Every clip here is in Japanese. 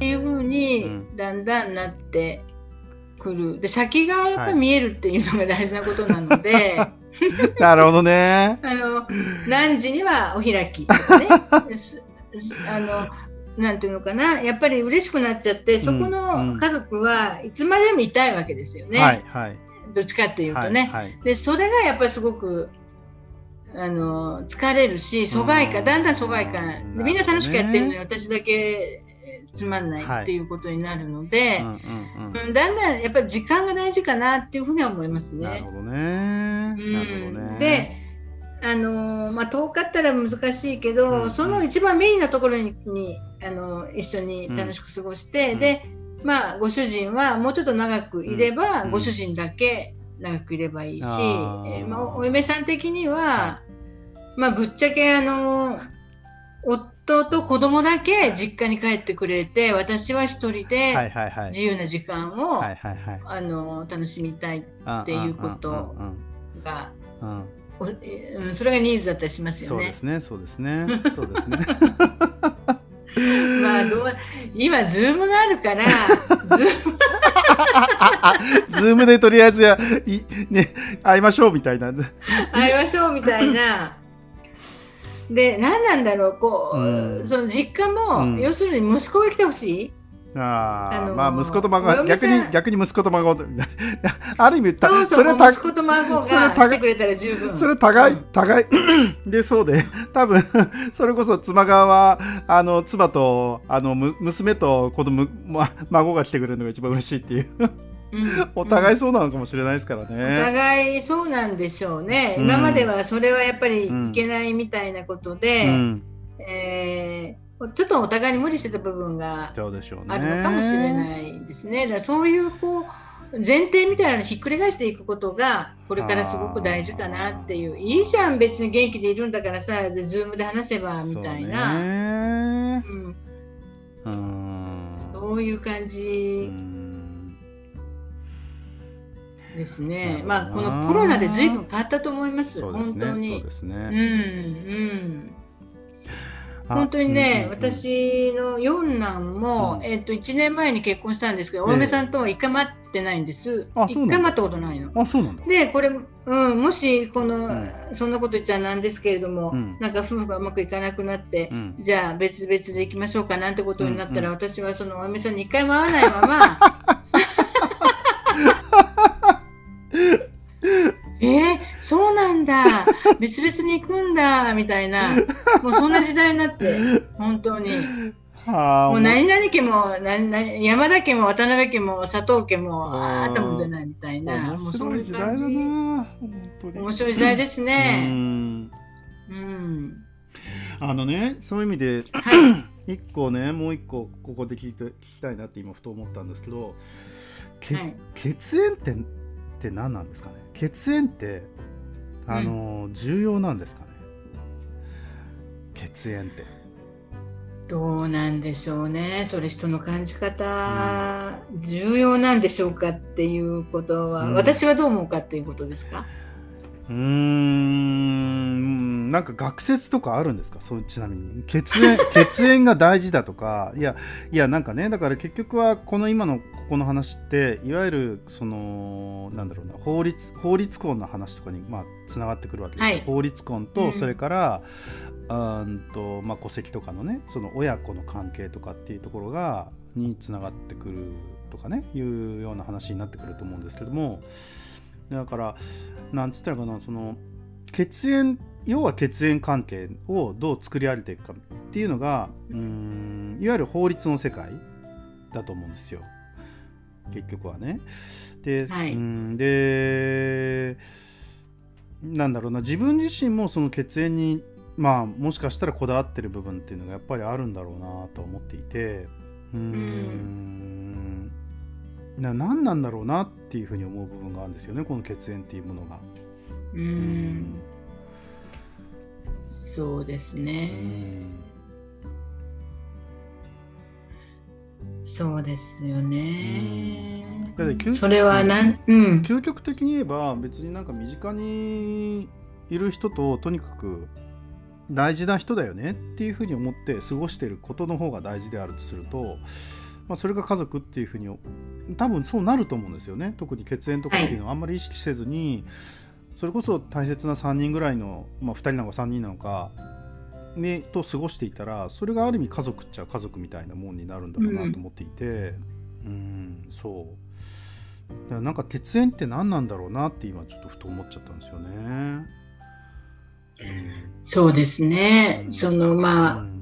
っていうふうにだんだんなってくる。で先がやっぱり見えるっていうのが大事なことなので、はい、なるほどね。あの何時にはお開きとかね。あのなんていうのかな。やっぱり嬉しくなっちゃってそこの家族はいつまでもいたいわけですよね、はいはい、どっちかっていうとね、はいはい、でそれがやっぱりすごくあの疲れるし疎外感だんだん疎外感。みんな楽しくやってるのに私だけつまんないっていうことになるので、だんだんやっぱり時間が大事かなっていうふうには思いますね。なるほどね。うん、であのまあ、遠かったら難しいけど、うんうん、その一番メインなところににあの一緒に楽しく過ごして、うん、で、まあ、ご主人はもうちょっと長くいれば、うん、ご主人だけ長くいればいいし、えー、まあ、お嫁さん的には、はい、まあ、ぶっちゃけあの夫と子供だけ実家に帰ってくれて私は一人で自由な時間を、あの楽しみたいっていうことが。うん、それがニーズだったりしますよね。そうですね、そうですね。そうですね。まあどう今ズームがあるからズーム ズームでとりあえずやいね会いましょうみたいな会いましょうみたいなで何なんだろうこう、うん、その実家も、うん、要するに息子が来てほしい。あ、あのー、まあ息子と孫逆に逆に息子と孫 ある意味たそれた息子と孫が来てくれたら十分。それ互い互い。でそうで多分それこそ妻側はあの妻とあの娘と子供、ま、孫が来てくれるのが一番嬉しいっていう。うん、お互いそうなのかもしれないですからね、お互いそうなんでしょうね、うん、今まではそれはやっぱりいけないみたいなことで、うん、えーちょっとお互いに無理してた部分があるのかもしれないですね。だそういうこう前提みたいなのひっくり返していくことがこれからすごく大事かなっていう。いいじゃん別に元気でいるんだからさでズームで話せばみたいな。そう,、ん、そういう感じですね。まあこのコロナで随分変わったと思います。本当に。そうですね。うんうん。本当にね、うんうんうん、私の四男も、うん、えっと1年前に結婚したんですけど、お嫁さんとは一回待ってないんです。一回待ったことないの。あ、そうなんだ。で、これ、うん、もしこの、うん、そんなこと言っちゃなんですけれども、うん、なんか夫婦がうまくいかなくなって、じゃあ別々で行きましょうかなんてことになったら、うんうん、私はそのお嫁さんに一回も会わないまま。別々に行くんだみたいな。もうそんな時代になって本当に。はあ、もう何々家も何山田家も渡辺家も佐藤家もあったもんじゃないみたいな。面白い時代だな面白い時代ですね。うん、うん、あのねそういう意味で、はい、一個ねもう一個ここで聞いて聞きたいなって今ふと思ったんですけど、けはい、血縁ってって何なんですかね？血縁ってあの、うん、重要なんですかね？血縁って。どうなんでしょうね。それ人の感じ方、うん、重要なんでしょうかっていうことは、うん、私はどう思うかっていうことですか？うん。なんか学説とかあるんですか？そうちなみに。血縁 血縁が大事だとか。いやいやなんかねだから結局はこの今のここの話っていわゆるそのなんだろうな法律法律婚の話とかにまあつながってくるわけですよ、はい、法律婚とそれから、うん、うんとまあ、戸籍とかのねその親子の関係とかっていうところがにつながってくるとかねいうような話になってくると思うんですけども。だからなんつったらかなその血縁要は血縁関係をどう作り上げていくかっていうのがうんいわゆる法律の世界だと思うんですよ。結局はね。で,、はい、うんでなんだろうな自分自身もその血縁にまあもしかしたらこだわってる部分っていうのがやっぱりあるんだろうなと思っていてうんな何なんだろうなっていうふうに思う部分があるんですよねこの血縁っていうものが。うんそうですね。そうですよね。それはなん、うん、究極的に言えば別になんか身近にいる人ととにかく大事な人だよねっていうふうに思って過ごしてることの方が大事であるとするとまあ、それが家族っていうふうに多分そうなると思うんですよね。特に血縁とかっていうのはあんまり意識せずに、はい、それこそ大切な3人ぐらいの、まあ、2人なのか3人なのか、ね、と過ごしていたらそれがある意味家族っちゃ家族みたいなもんになるんだろうなと思っていて、うん、うんそう。だからなんか血縁って何なんだろうなって今ちょっとふと思っちゃったんですよね。うん、そうですね、うん、そのまあ、うん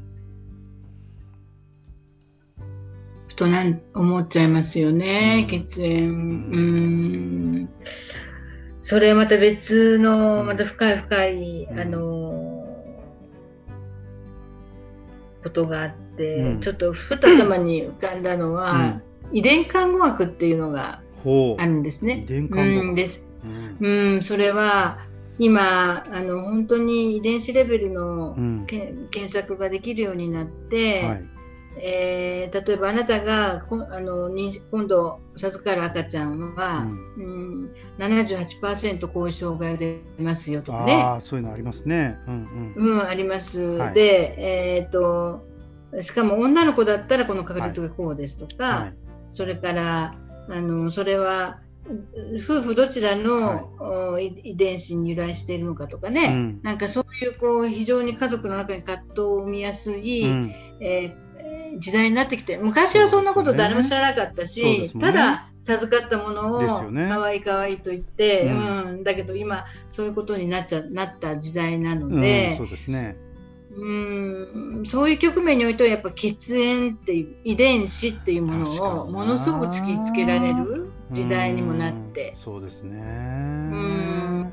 となん思っちゃいますよね、うん、血縁。うん。それはまた別の、また深い深い、うん、あのことがあって、うん、ちょっとふと頭に浮かんだのは、遺伝看護学っていうのがあるんですね。遺伝看護学、です。うん、それは今あの本当に遺伝子レベルの、検索ができるようになって、はい。えー、例えばあなたがこあの今度授かる赤ちゃんは、うん、うん、78%後遺障害が出ますよとかね。あそういうのありますね。うん、うん、うん、あります。はい、で、えーと、しかも女の子だったらこの確率がこうですとか、はい、それからあのそれは夫婦どちらの、はい、遺伝子に由来しているのかとかね、うん、なんかそういうこう非常に家族の中に葛藤を生みやすい、うん、えー時代になってきて昔はそんなこと誰も知らなかったし、ね、ただ授かったものを可愛い可愛いと言って、うん、うん、だけど今そういうことになっちゃなった時代なので、うん、そうですね。うん。そういう局面においてはやっぱ血縁っていう遺伝子っていうものをものすごく突きつけられる時代にもなってそうですね。うん。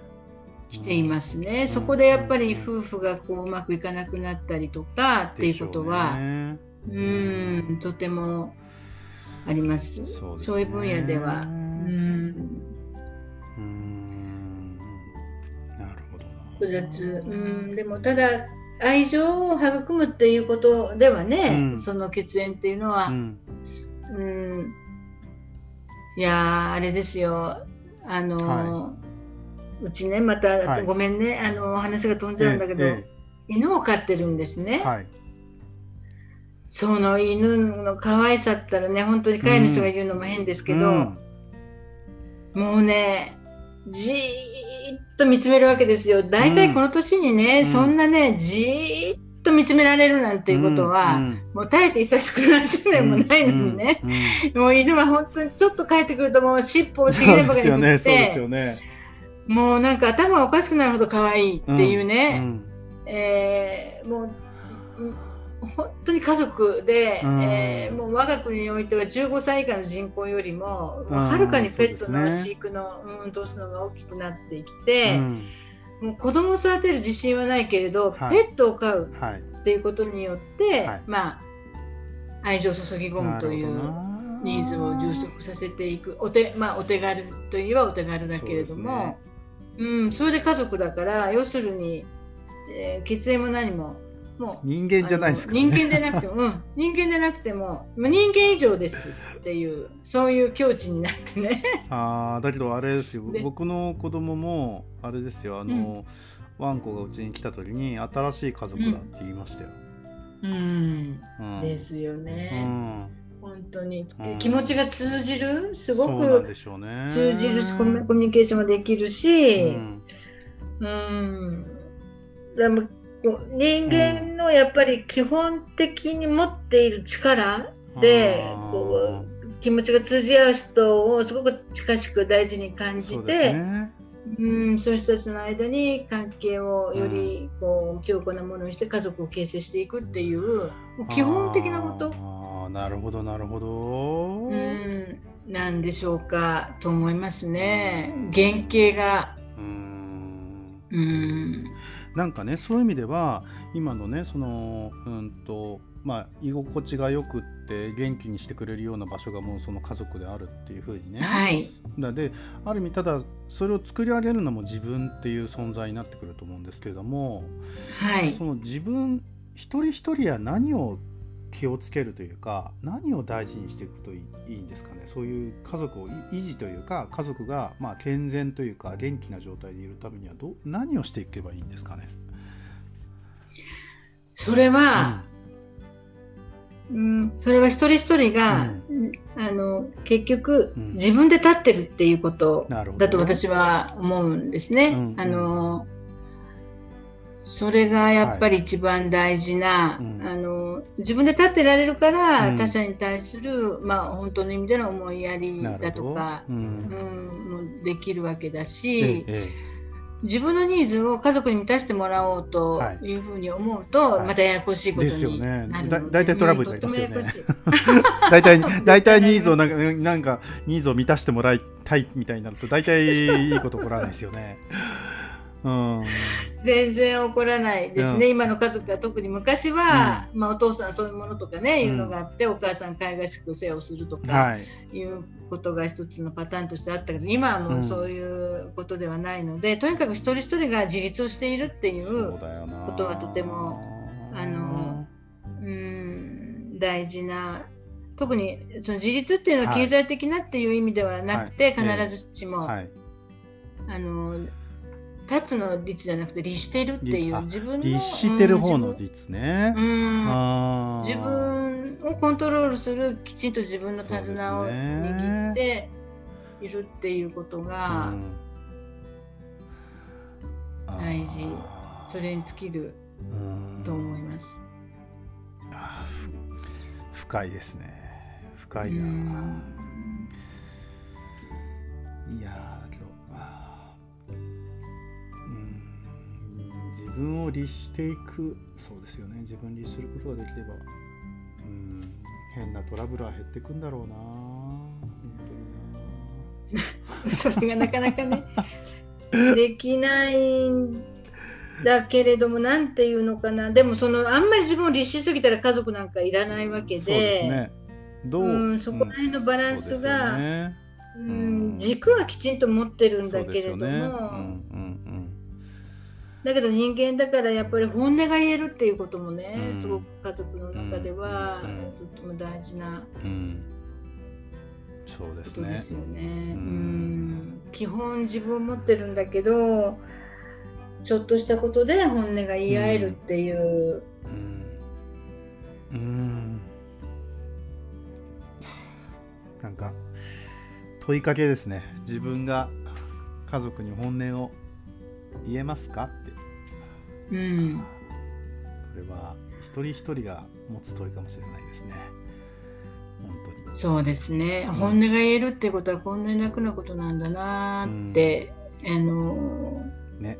来ていますね、そこでやっぱり夫婦がこううまくいかなくなったりとかっていうことは、うん。とてもあります。そう、ね,、そういう分野では。うん。なるほど複雑。うん。でもただ愛情を育むっていうことではね、うん、その血縁っていうのは、うん、うん、いやあれですよ。あの、はい、うちねまた、はい、ごめんね。あの話が飛んじゃうんだけど、ええ、犬を飼ってるんですね。はいその犬の可愛さったらね本当に飼い主が言うのも変ですけど、うん、もうねじーっと見つめるわけですよ。大体この年にね、うん、そんなねじーっと見つめられるなんていうことは、うん、もう耐えて久しく何十年もないのにね、もう犬は本当にちょっと帰ってくるともう尻尾をちぎればかりに振って、ね、もうなんか頭がおかしくなるほど可愛いっていうね、うん、えー、もう本当に家族で、うん、えー、もう我が国においては15歳以下の人口よりもはるかにペットの飼育の、うん、頭数のが大きくなってきて、うん、もう子供を育てる自信はないけれど、はい、ペットを飼うっていうことによって、はい、まあ愛情を注ぎ込むというニーズを充足させていくお手,、まあ、お手軽といえばお手軽だけれども。そ,、うん、それで家族だから要するに、えー、血縁も何ももう人間じゃないですか、ね、人間でなくても、うん、人間でなくても人間以上ですっていうそういう境地になってね。ああだけどあれですよ。僕の子供もあれですよ。あの、うん、ワンコがうちに来た時に新しい家族だって言いましたよ。うん、うん、ですよね。うん。本当に、気持ちが通じる？すごく通じるし、コミュニケーションもできるし、うん、うん、でも人間のやっぱり基本的に持っている力で、こう気持ちが通じ合う人をすごく近しく大事に感じて。うん、そういう人たちの間に関係をよりこう強固なものにして家族を形成していくっていう基本的なこと。あなるほどなるほど。うんなんでしょうかと思いますね。原型が。うんなんかねそういう意味では今のねそのうんとまあ居心地がよくって元気にしてくれるような場所がもうその家族であるっていうふうにね、はい、だである意味ただそれを作り上げるのも自分っていう存在になってくると思うんですけれども、はい、その自分一人一人は何を気をつけるというか何を大事にしていくといいんですかね？そういう家族を維持というか家族がまあ健全というか元気な状態でいるためにはど何をしていけばいいんですかね？それは、うん、それは一人一人が、うん、あの結局、うん、自分で立ってるっていうことだと私は思うんですね。あのそれがやっぱり一番大事な、はい、あの自分で立ってられるから、他者に対する、まあ、本当の意味での思いやりだとか、うん。もできるわけだし。ええ自分のニーズを家族に満たしてもらおうとい。うふうに思うと、またややこしいことになる、ね、大体トラブルになりますよね。大体 大体ニーズをなんかなんかニーズを満たしてもらいたいみたいになると大体いいこと起こらないですよね。うん、全然起こらないですね、うん、今の家族は特に昔は、うん、まあ、お父さんそういうものとかね、いうのがあってお母さん海外しく世話をするとか、い。うことが一つのパターンとしてあったけど今はもうそういうことではないので、とにかく一人一人が自立をしているっていうことはとてもあのうん。大事な特にその自立っていうのは経済的なっていう意味ではなくて、はい、必ずしも、はい、あの立つの率じゃなくて律してるっていう自分の律してる方の律ね、うん、自分をコントロールするきちんと自分の手綱を握っているっていうことが大事、それに尽きると思います。あ深いですね。深いな。いや分を律していく。そうですよね。自分律することができれば。うん。変なトラブルは減っていくんだろうな。それがなかなかねできないんだけれどもなんていうのかな。でもそのあんまり自分を律しすぎたら家族なんかいらないわけで。そうですね。どう、うん、そこら辺のバランスが、うん、ね。うん、軸はきちんと持ってるんだけれども、だけど人間だからやっぱり本音が言えるっていうこともね、うん、すごく家族の中ではとっても大事な、うん、そうですね。ですよね、うん、基本自分を持ってるんだけどちょっとしたことで本音が言い合えるっていう。うん。なんか問いかけですね。自分が家族に本音を言えますかってうん、これは一人一人が持つ問いかもしれないですね。本当に。そうですね、うん、本音が言えるってことはこんなに楽なことなんだなって、うん、あのね。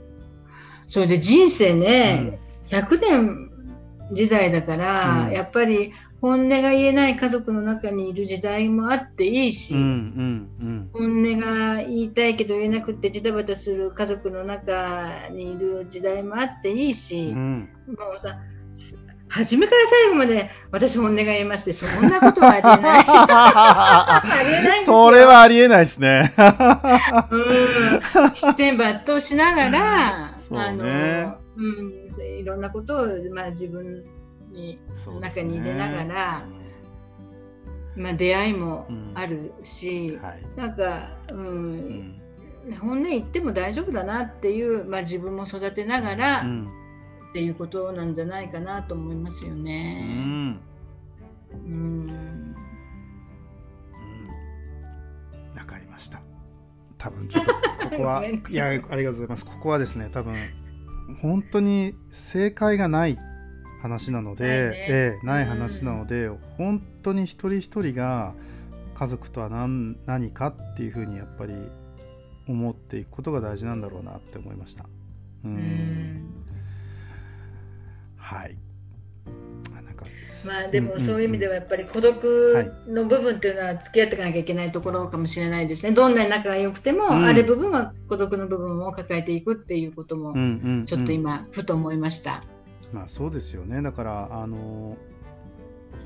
それで人生ね、うん、100年時代だから、やっぱり本音が言えない家族の中にいる時代もあっていいし、うんうんうん、本音が言いたいけど言えなくてジタバタする家族の中にいる時代もあっていいし、うん、もうさ初めから最後まで私本音が言えますってそんなことはありえない。ないそれはありえないですね。うん、視線抜刀しながら、ね、あの、うん、いろんなことを、まあ、自分に、中に入れながら、まあ、出会いもあるし、はい、なんか、うん本音言っても大丈夫だなっていう、まあ、自分も育てながら、っていうことなんじゃないかなと思いますよね。うん。うんわかりました。多分ちょっとここは いやありがとうございます。ここはですね多分本当に正解がない話なので、ないね、えー、ない話なので、うん、本当に一人一人が家族とは何何かっていうふうにやっぱり思っていくことが大事なんだろうなって思いました。うん、はいまあでもそういう意味ではやっぱり孤独の部分っていうのは付き合っていかなきゃいけないところかもしれないですね。どんなに仲が良くても、ある部分は孤独の部分を抱えていくっていうこともちょっと今ふと思いました。まあそうですよね。だからあの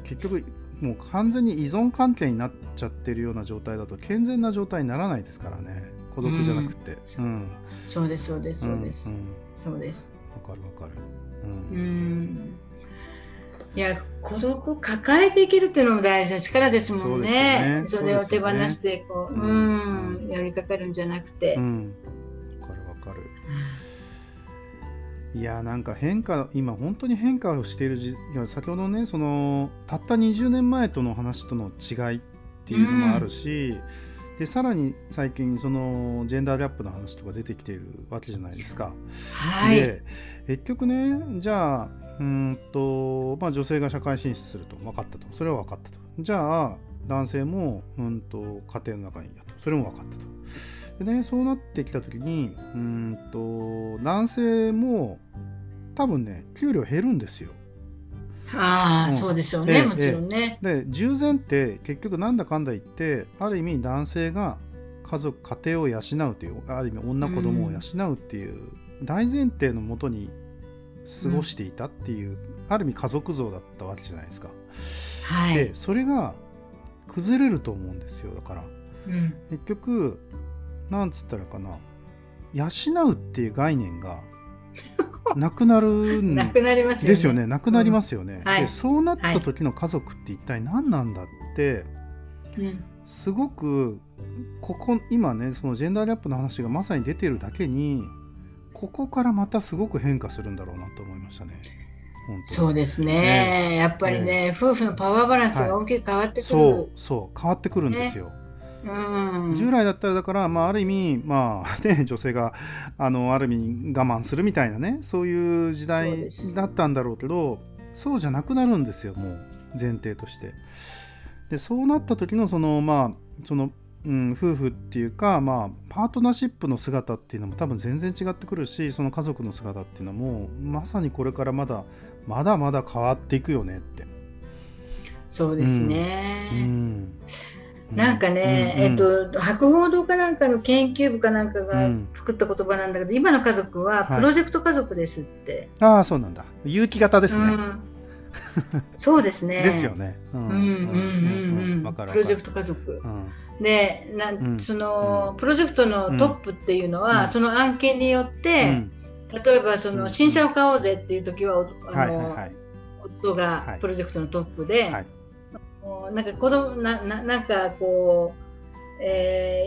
結局もう完全に依存関係になっちゃってるような状態だと健全な状態にならないですからね。孤独じゃなくて、うん、うん、そう。ですそうですそうです、うん、そうです。わかるわかる。うん、うんいや孤独を抱えていけるっていうのも大事な力ですもんね。そ、ね、れを手放してこう、う、ね、うん、やりかかるんじゃなくて。うん、わかるわかる。いやなんか変化今本当に変化をしているじ先ほどねそのたった20年前との話との違いっていうのもあるし、うん、でさらに最近そのジェンダーギャップの話とか出てきているわけじゃないですか。はい、で結局ねじゃあうんと、まあ、女性が社会進出すると分かったとそれは分かったとじゃあ男性もうんと家庭の中にいたとそれも分かったと。でねそうなってきた時にうんと男性も多分ね給料減るんですよ。ああ、うん、そうですよね、もちろんね。で従前って結局なんだかんだ言ってある意味男性が家族家庭を養うというある意味女子供を養うっていう大前提のもとに過ごしていたっていう、うん、ある意味家族像だったわけじゃないですか。はい、でそれが崩れると思うんですよだから。うん、結局なんつったらかな養うっていう概念がなくなるんですよね。なくなりますよね。でそうなった時の家族って一体何なんだって、うん、すごくここ今ねそのジェンダーギャップの話がまさに出てるだけにここからまたすごく変化するんだろうなと思いましたね。そうですね、ね、やっぱりね、夫婦のパワーバランスが大きく変わってくる、はい、そうそう変わってくるんですよ。ね従来だったらだから、まあ、ある意味、まあ ね、女性があのある意味我慢するみたいなねそういう時代だったんだろうけどそうじゃなくなるんですよもう前提として。でそうなった時のそのまあそのうん、夫婦っていうか、まあ、パートナーシップの姿っていうのも多分全然違ってくるしその家族の姿っていうのもまさにこれからまだまだまだ変わっていくよねって。そうですね、うん、うんなんかね、うんうん、えっと、博報堂かなんかの研究部かなんかが作った言葉なんだけど、うん、今の家族はプロジェクト家族ですって。はい、ああ、そうなんだ。有機型ですね。うん、そうですね。ですよね。うん。うんうんうん。プロジェクト家族。でなその、プロジェクトのトップっていうのは、その案件によって、例えばその新車を買おうぜっていう時は、あの、夫がプロジェクトのトップで、はいなんか子供なななんかこう、え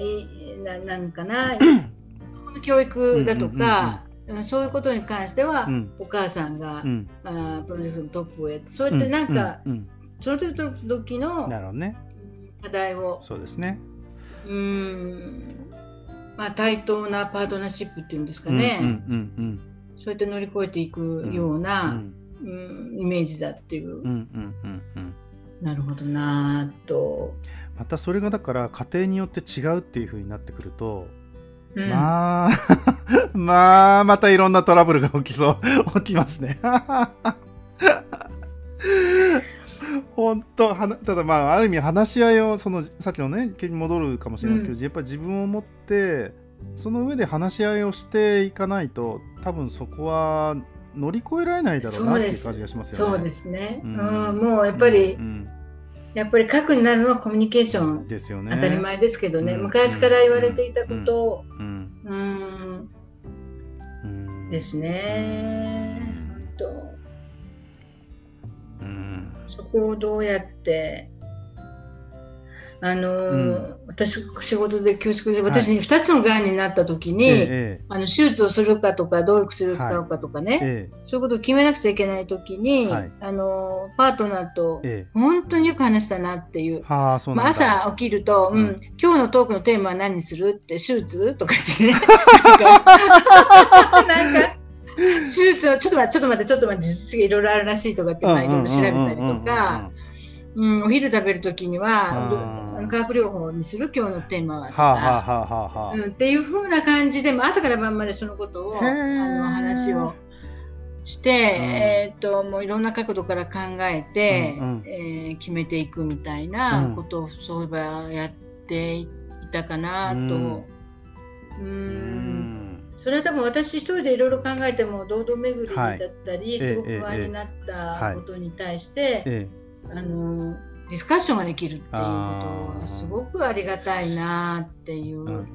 ー、ななんかな 教育だとか、うんうん、そういうことに関しては、うん、お母さんが、うん、あプロジェクトのトップをやってそうやってなんか、うんうん、その時時の課題をそうですね。うんまあ対等なパートナーシップっていうんですかね、うんうんうんうん、そうやって乗り越えていくような、うんイメージだっていう。うんうんうんうんなるほどなと。またそれがだから家庭によって違うっていうふうになってくると、うん、まあ まあまたいろんなトラブルが起きそう 起きますね。本当はただまあある意味話し合いをそのさっきのねに戻るかもしれないですけど、うん、やっぱり自分を持ってその上で話し合いをしていかないと多分そこは乗り越えられないだろうなっていう感じがしますよね。そうですね、うん、うん、もうやっぱり、うん、やっぱり核になるのはコミュニケーション。ですよね。当たり前ですけどね、うん、昔から言われていたこと。を、うん。ですね。とそこをどうやってあのーうん、私仕事で恐縮で私に2つのがんになった時に、はい、あの手術をするかとかどういう薬を使うかとかね、はい、そういうことを決めなくちゃいけない時に、はい、あのパートナーと本当によく話したなっていう,、まあ、朝起きると、うん、うん、今日のトークのテーマは何にする？って手術？とか言ってね。なんか手術はちょっと待ってちょっと待ってちょっと待って実質がいろいろあるらしいとかっていろいろ調べたりとか。うん、お昼食べるときには化学療法にする今日のテーマは、はあはあはあうん、っていうふうな感じで朝から晩までそのことをあの話をして、うん、えー、っともういろんな角度から考えて、うんうん、えー、決めていくみたいなことを、そういえばやっていたかなと。うん。それは多分私一人でいろいろ考えても堂々巡りだったり、はい、すごく不安になったことに対して、えええ。あのディスカッションができるっていうことはすごくありがたいなっていう。うん、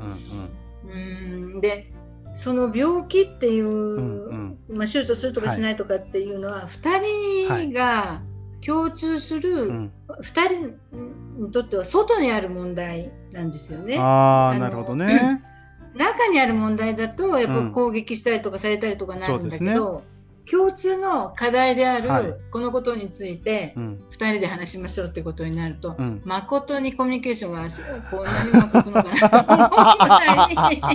うん、でその病気っていう、うんうん、まあ、手術をするとかしないとかっていうのは、はい、2人が共通する、はい、2人にとっては外にある問題なんですよね。あなるほどね。中にある問題だとやっぱ攻撃したりとかされたりとかなるんだけど、共通の課題であるこのことについて2人で話しましょうってことになると、うん、誠にコミュニケーションがこんなにうまくいくのかな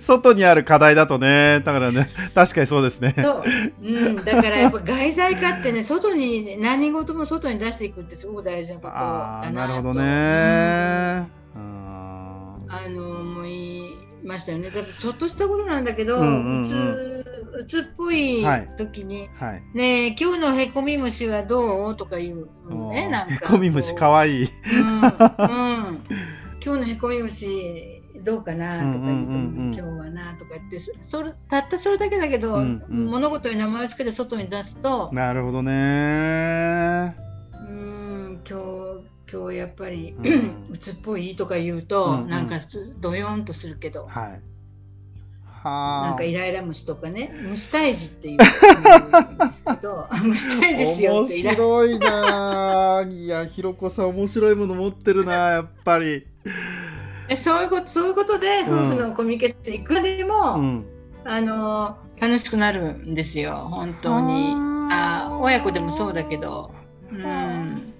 外にある課題だとね。だからね。確かにそうですね。そう、うん、だからやっぱ外在化ってね外に何事も外に出していくってすごく大事なことだななるほどね、うん、あのもういいましたよね。だちょっとしたことなんだけど、うんうんうん、うつうつっぽい時に、はい。はい、ね今日のへこみ虫はどう？とか言うねなんか。へこみ虫かわいい。うん、うん、今日のへこみ虫どうかなとか言うと、う。んうんうんうん、今日はなとか言ってそれたったそれだけだけど、うんうん、物事に名前を付けて外に出すとなるほどね。うん今日今日やっぱり、うん、鬱っぽい？とか言うと、うんうん、なんかどよんとするけど、はい、はなんかイライラ虫とかね。虫退治っていうんですけど 虫退治しようってイラ面白いな。いやひろこさん面白いもの持ってるな やっぱり。そういうことそういうことで夫婦のコミュニケーションいくらでも、うん、あの楽しくなるんですよ。本当に。あ。親子でもそうだけど。うん。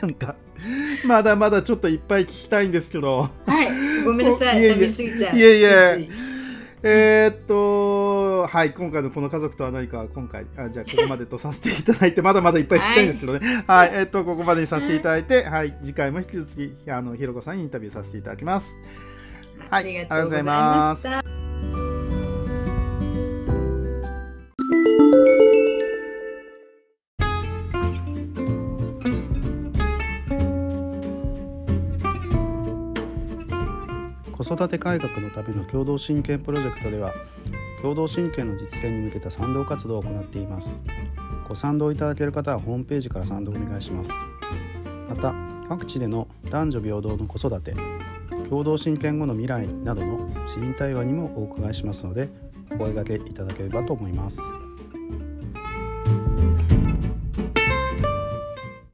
なんか まだまだちょっといっぱい聞きたいんですけど。はい。ごめんなさい。喋りすぎちゃう。いえいえ。えー、っとはい今回のこの家族とは何か今回あじゃあここまでとさせていただいてまだまだいっぱい聞きたいんですけどね。はい、はい、えー、っとここまでにさせていただいて、はい、次回も引き続きあのひろこさんにインタビューさせていただきます。はいありがとうございます子育て改革のための共同親権プロジェクトでは共同親権の実現に向けた賛同活動を行っていますご賛同いただける方はホームページから賛同お願いしますまた各地での男女平等の子育て共同親権後の未来などの市民対話にもお伺いしますのでお声がけいただければと思います。